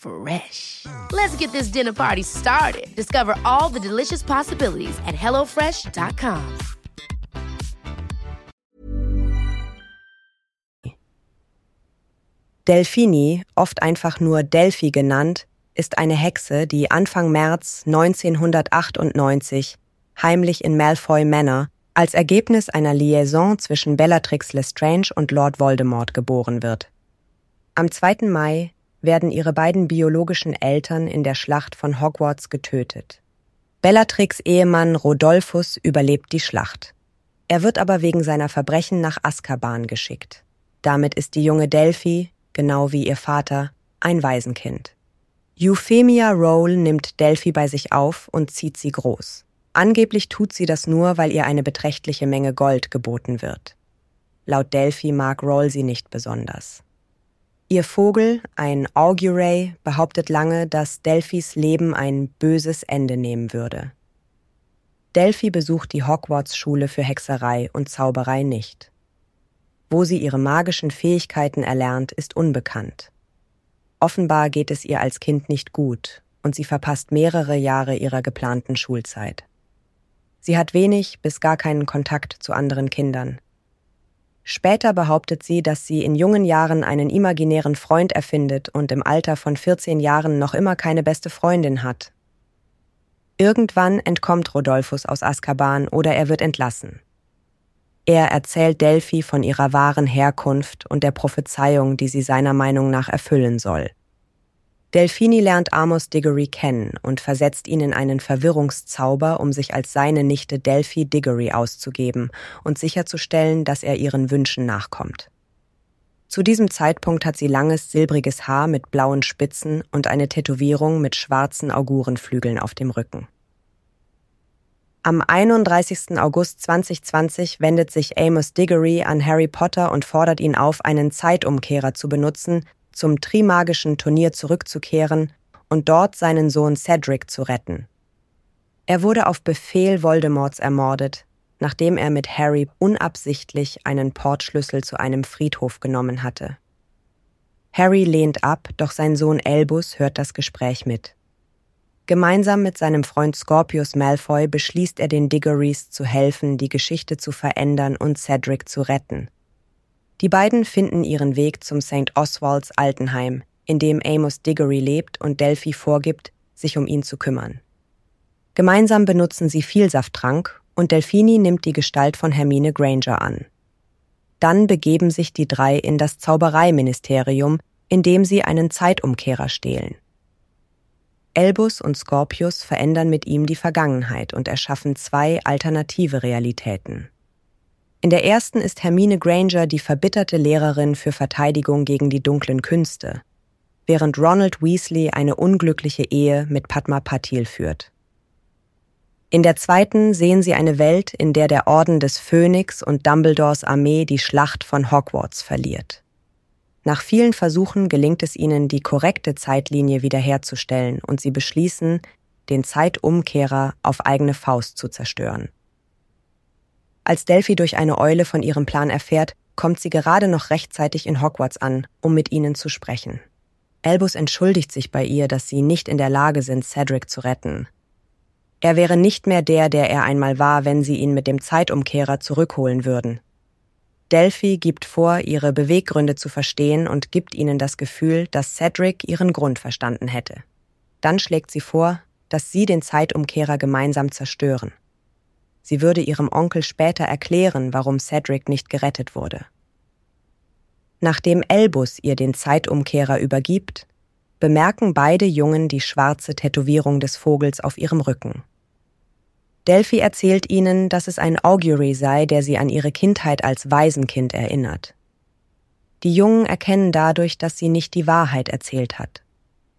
Fresh. Let's get this dinner party started. Discover all the delicious possibilities at hellofresh.com. Delphini, oft einfach nur Delphi genannt, ist eine Hexe, die Anfang März 1998 heimlich in Malfoy Manor als Ergebnis einer Liaison zwischen Bellatrix Lestrange und Lord Voldemort geboren wird. Am 2. Mai werden ihre beiden biologischen Eltern in der Schlacht von Hogwarts getötet. Bellatrix Ehemann Rodolphus überlebt die Schlacht. Er wird aber wegen seiner Verbrechen nach Azkaban geschickt. Damit ist die junge Delphi, genau wie ihr Vater, ein Waisenkind. Euphemia Rowell nimmt Delphi bei sich auf und zieht sie groß. Angeblich tut sie das nur, weil ihr eine beträchtliche Menge Gold geboten wird. Laut Delphi mag Rowell sie nicht besonders. Ihr Vogel, ein Auguray, behauptet lange, dass Delphis Leben ein böses Ende nehmen würde. Delphi besucht die Hogwarts-Schule für Hexerei und Zauberei nicht. Wo sie ihre magischen Fähigkeiten erlernt, ist unbekannt. Offenbar geht es ihr als Kind nicht gut und sie verpasst mehrere Jahre ihrer geplanten Schulzeit. Sie hat wenig bis gar keinen Kontakt zu anderen Kindern. Später behauptet sie, dass sie in jungen Jahren einen imaginären Freund erfindet und im Alter von 14 Jahren noch immer keine beste Freundin hat. Irgendwann entkommt Rodolphus aus Azkaban oder er wird entlassen. Er erzählt Delphi von ihrer wahren Herkunft und der Prophezeiung, die sie seiner Meinung nach erfüllen soll. Delphini lernt Amos Diggory kennen und versetzt ihn in einen Verwirrungszauber, um sich als seine Nichte Delphi Diggory auszugeben und sicherzustellen, dass er ihren Wünschen nachkommt. Zu diesem Zeitpunkt hat sie langes silbriges Haar mit blauen Spitzen und eine Tätowierung mit schwarzen Augurenflügeln auf dem Rücken. Am 31. August 2020 wendet sich Amos Diggory an Harry Potter und fordert ihn auf, einen Zeitumkehrer zu benutzen, zum Trimagischen Turnier zurückzukehren und dort seinen Sohn Cedric zu retten. Er wurde auf Befehl Voldemorts ermordet, nachdem er mit Harry unabsichtlich einen Portschlüssel zu einem Friedhof genommen hatte. Harry lehnt ab, doch sein Sohn Albus hört das Gespräch mit. Gemeinsam mit seinem Freund Scorpius Malfoy beschließt er den Diggorys zu helfen, die Geschichte zu verändern und Cedric zu retten. Die beiden finden ihren Weg zum St. Oswalds Altenheim, in dem Amos Diggory lebt und Delphi vorgibt, sich um ihn zu kümmern. Gemeinsam benutzen sie Vielsafttrank und Delphini nimmt die Gestalt von Hermine Granger an. Dann begeben sich die drei in das Zaubereiministerium, in dem sie einen Zeitumkehrer stehlen. Elbus und Scorpius verändern mit ihm die Vergangenheit und erschaffen zwei alternative Realitäten. In der ersten ist Hermine Granger die verbitterte Lehrerin für Verteidigung gegen die dunklen Künste, während Ronald Weasley eine unglückliche Ehe mit Padma Patil führt. In der zweiten sehen sie eine Welt, in der der Orden des Phönix und Dumbledores Armee die Schlacht von Hogwarts verliert. Nach vielen Versuchen gelingt es ihnen, die korrekte Zeitlinie wiederherzustellen und sie beschließen, den Zeitumkehrer auf eigene Faust zu zerstören. Als Delphi durch eine Eule von ihrem Plan erfährt, kommt sie gerade noch rechtzeitig in Hogwarts an, um mit ihnen zu sprechen. Albus entschuldigt sich bei ihr, dass sie nicht in der Lage sind, Cedric zu retten. Er wäre nicht mehr der, der er einmal war, wenn sie ihn mit dem Zeitumkehrer zurückholen würden. Delphi gibt vor, ihre Beweggründe zu verstehen und gibt ihnen das Gefühl, dass Cedric ihren Grund verstanden hätte. Dann schlägt sie vor, dass sie den Zeitumkehrer gemeinsam zerstören. Sie würde ihrem Onkel später erklären, warum Cedric nicht gerettet wurde. Nachdem Elbus ihr den Zeitumkehrer übergibt, bemerken beide Jungen die schwarze Tätowierung des Vogels auf ihrem Rücken. Delphi erzählt ihnen, dass es ein Augury sei, der sie an ihre Kindheit als Waisenkind erinnert. Die Jungen erkennen dadurch, dass sie nicht die Wahrheit erzählt hat.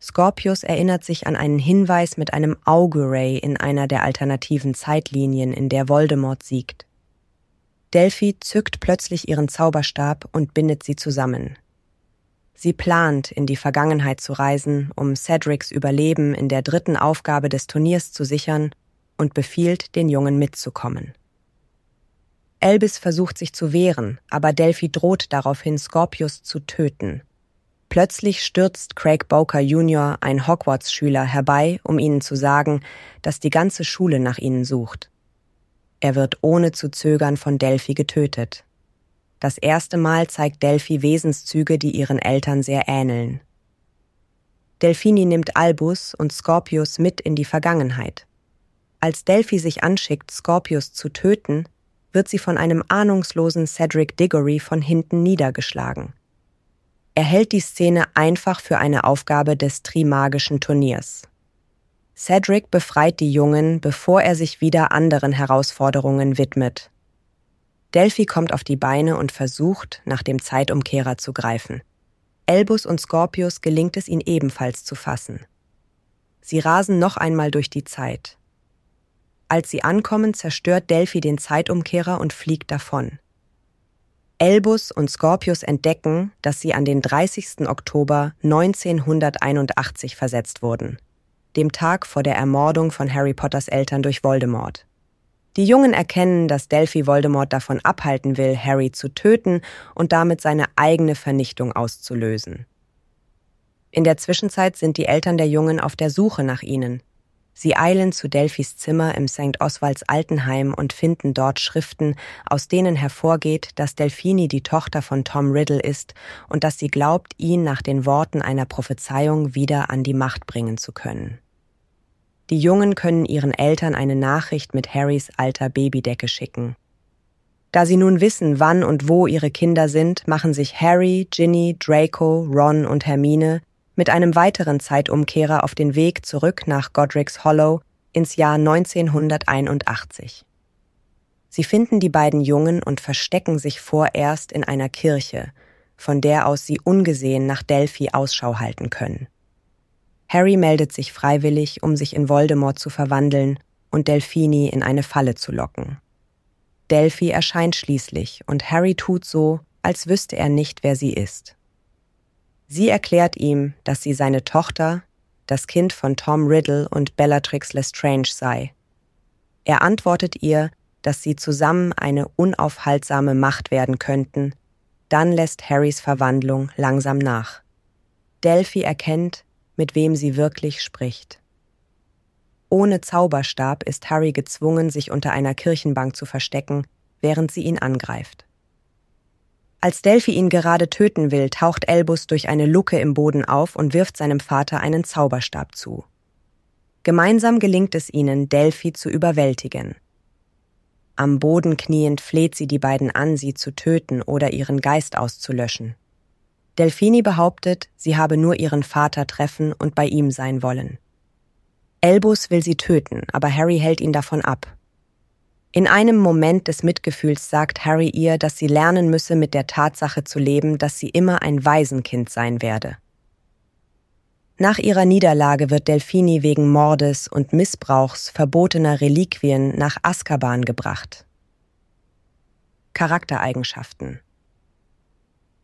Scorpius erinnert sich an einen Hinweis mit einem Auguray in einer der alternativen Zeitlinien, in der Voldemort siegt. Delphi zückt plötzlich ihren Zauberstab und bindet sie zusammen. Sie plant, in die Vergangenheit zu reisen, um Cedrics Überleben in der dritten Aufgabe des Turniers zu sichern und befiehlt, den Jungen mitzukommen. Elbis versucht sich zu wehren, aber Delphi droht daraufhin, Scorpius zu töten. Plötzlich stürzt Craig Boker Jr., ein Hogwarts-Schüler, herbei, um ihnen zu sagen, dass die ganze Schule nach ihnen sucht. Er wird ohne zu zögern von Delphi getötet. Das erste Mal zeigt Delphi Wesenszüge, die ihren Eltern sehr ähneln. Delphini nimmt Albus und Scorpius mit in die Vergangenheit. Als Delphi sich anschickt, Scorpius zu töten, wird sie von einem ahnungslosen Cedric Diggory von hinten niedergeschlagen. Er hält die Szene einfach für eine Aufgabe des Trimagischen Turniers. Cedric befreit die Jungen, bevor er sich wieder anderen Herausforderungen widmet. Delphi kommt auf die Beine und versucht, nach dem Zeitumkehrer zu greifen. Elbus und Scorpius gelingt es ihn ebenfalls zu fassen. Sie rasen noch einmal durch die Zeit. Als sie ankommen, zerstört Delphi den Zeitumkehrer und fliegt davon. Elbus und Scorpius entdecken, dass sie an den 30. Oktober 1981 versetzt wurden, dem Tag vor der Ermordung von Harry Potters Eltern durch Voldemort. Die Jungen erkennen, dass Delphi Voldemort davon abhalten will, Harry zu töten und damit seine eigene Vernichtung auszulösen. In der Zwischenzeit sind die Eltern der Jungen auf der Suche nach ihnen. Sie eilen zu Delphis Zimmer im St. Oswalds Altenheim und finden dort Schriften, aus denen hervorgeht, dass Delphini die Tochter von Tom Riddle ist und dass sie glaubt, ihn nach den Worten einer Prophezeiung wieder an die Macht bringen zu können. Die Jungen können ihren Eltern eine Nachricht mit Harrys alter Babydecke schicken. Da sie nun wissen, wann und wo ihre Kinder sind, machen sich Harry, Ginny, Draco, Ron und Hermine mit einem weiteren Zeitumkehrer auf den Weg zurück nach Godric's Hollow ins Jahr 1981. Sie finden die beiden Jungen und verstecken sich vorerst in einer Kirche, von der aus sie ungesehen nach Delphi Ausschau halten können. Harry meldet sich freiwillig, um sich in Voldemort zu verwandeln und Delphini in eine Falle zu locken. Delphi erscheint schließlich und Harry tut so, als wüsste er nicht, wer sie ist. Sie erklärt ihm, dass sie seine Tochter, das Kind von Tom Riddle und Bellatrix Lestrange sei. Er antwortet ihr, dass sie zusammen eine unaufhaltsame Macht werden könnten, dann lässt Harrys Verwandlung langsam nach. Delphi erkennt, mit wem sie wirklich spricht. Ohne Zauberstab ist Harry gezwungen, sich unter einer Kirchenbank zu verstecken, während sie ihn angreift. Als Delphi ihn gerade töten will, taucht Elbus durch eine Luke im Boden auf und wirft seinem Vater einen Zauberstab zu. Gemeinsam gelingt es ihnen, Delphi zu überwältigen. Am Boden kniend fleht sie die beiden an, sie zu töten oder ihren Geist auszulöschen. Delphini behauptet, sie habe nur ihren Vater treffen und bei ihm sein wollen. Elbus will sie töten, aber Harry hält ihn davon ab. In einem Moment des Mitgefühls sagt Harry ihr, dass sie lernen müsse, mit der Tatsache zu leben, dass sie immer ein Waisenkind sein werde. Nach ihrer Niederlage wird Delphini wegen Mordes und Missbrauchs verbotener Reliquien nach Azkaban gebracht. Charaktereigenschaften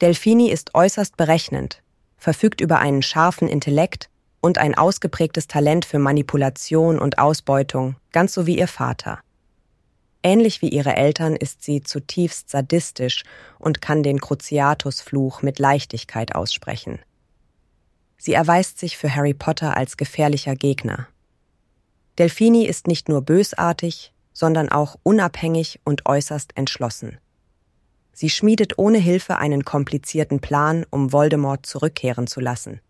Delphini ist äußerst berechnend, verfügt über einen scharfen Intellekt und ein ausgeprägtes Talent für Manipulation und Ausbeutung, ganz so wie ihr Vater. Ähnlich wie ihre Eltern ist sie zutiefst sadistisch und kann den Cruciatus-Fluch mit Leichtigkeit aussprechen. Sie erweist sich für Harry Potter als gefährlicher Gegner. Delphini ist nicht nur bösartig, sondern auch unabhängig und äußerst entschlossen. Sie schmiedet ohne Hilfe einen komplizierten Plan, um Voldemort zurückkehren zu lassen.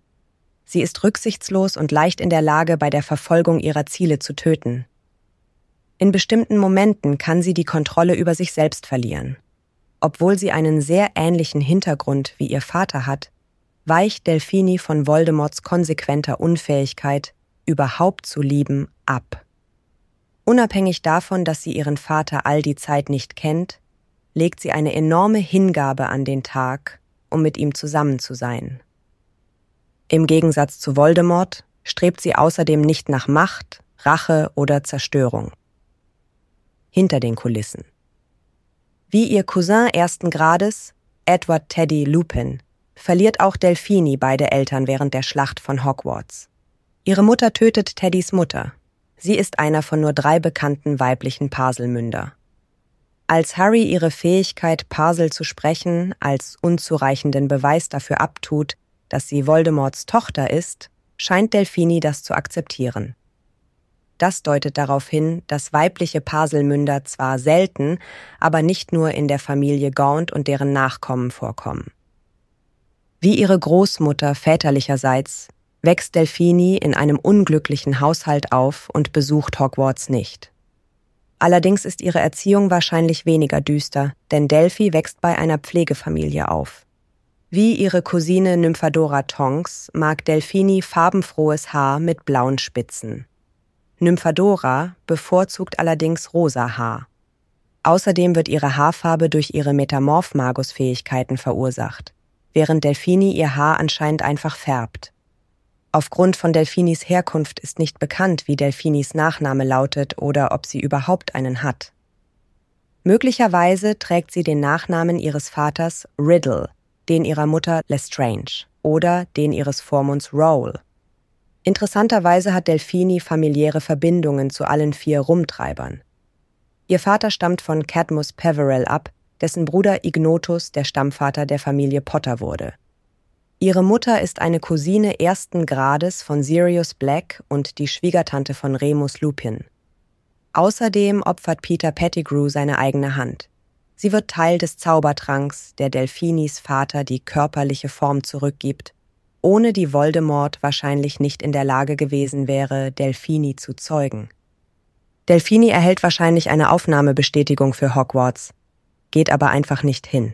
Sie ist rücksichtslos und leicht in der Lage, bei der Verfolgung ihrer Ziele zu töten, in bestimmten Momenten kann sie die Kontrolle über sich selbst verlieren. Obwohl sie einen sehr ähnlichen Hintergrund wie ihr Vater hat, weicht Delphini von Voldemorts konsequenter Unfähigkeit, überhaupt zu lieben, ab. Unabhängig davon, dass sie ihren Vater all die Zeit nicht kennt, legt sie eine enorme Hingabe an den Tag, um mit ihm zusammen zu sein. Im Gegensatz zu Voldemort strebt sie außerdem nicht nach Macht, Rache oder Zerstörung. Hinter den Kulissen. Wie ihr Cousin ersten Grades, Edward Teddy Lupin, verliert auch Delphini beide Eltern während der Schlacht von Hogwarts. Ihre Mutter tötet Teddys Mutter. Sie ist einer von nur drei bekannten weiblichen Paselmünder. Als Harry ihre Fähigkeit, Parsel zu sprechen, als unzureichenden Beweis dafür abtut, dass sie Voldemorts Tochter ist, scheint Delphini das zu akzeptieren. Das deutet darauf hin, dass weibliche Paselmünder zwar selten, aber nicht nur in der Familie Gaunt und deren Nachkommen vorkommen. Wie ihre Großmutter väterlicherseits wächst Delphini in einem unglücklichen Haushalt auf und besucht Hogwarts nicht. Allerdings ist ihre Erziehung wahrscheinlich weniger düster, denn Delphi wächst bei einer Pflegefamilie auf. Wie ihre Cousine Nymphadora Tonks mag Delphini farbenfrohes Haar mit blauen Spitzen. Nymphadora bevorzugt allerdings rosa Haar. Außerdem wird ihre Haarfarbe durch ihre Metamorph-Magus-Fähigkeiten verursacht während Delphini ihr Haar anscheinend einfach färbt. Aufgrund von Delphinis Herkunft ist nicht bekannt, wie Delphinis Nachname lautet oder ob sie überhaupt einen hat. Möglicherweise trägt sie den Nachnamen ihres Vaters Riddle, den ihrer Mutter Lestrange oder den ihres Vormunds Roll. Interessanterweise hat Delphini familiäre Verbindungen zu allen vier Rumtreibern. Ihr Vater stammt von Cadmus Peverell ab, dessen Bruder Ignotus der Stammvater der Familie Potter wurde. Ihre Mutter ist eine Cousine ersten Grades von Sirius Black und die Schwiegertante von Remus Lupin. Außerdem opfert Peter Pettigrew seine eigene Hand. Sie wird Teil des Zaubertranks, der Delphinis Vater die körperliche Form zurückgibt, ohne die Voldemort wahrscheinlich nicht in der Lage gewesen wäre, Delphini zu zeugen. Delphini erhält wahrscheinlich eine Aufnahmebestätigung für Hogwarts, geht aber einfach nicht hin.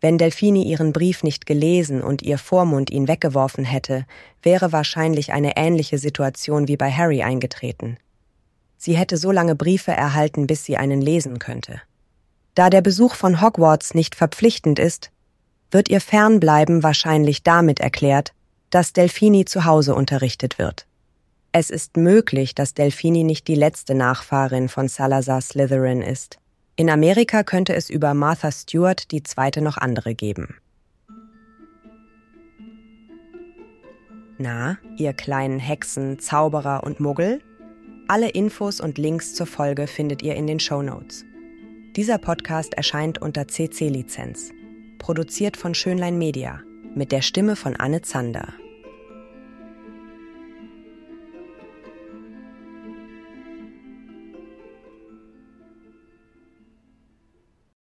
Wenn Delphini ihren Brief nicht gelesen und ihr Vormund ihn weggeworfen hätte, wäre wahrscheinlich eine ähnliche Situation wie bei Harry eingetreten. Sie hätte so lange Briefe erhalten, bis sie einen lesen könnte. Da der Besuch von Hogwarts nicht verpflichtend ist, wird ihr Fernbleiben wahrscheinlich damit erklärt, dass Delphini zu Hause unterrichtet wird. Es ist möglich, dass Delphini nicht die letzte Nachfahrin von Salazar Slytherin ist. In Amerika könnte es über Martha Stewart die zweite noch andere geben. Na, ihr kleinen Hexen, Zauberer und Muggel? Alle Infos und Links zur Folge findet ihr in den Show Notes. Dieser Podcast erscheint unter CC-Lizenz, produziert von Schönlein Media, mit der Stimme von Anne Zander.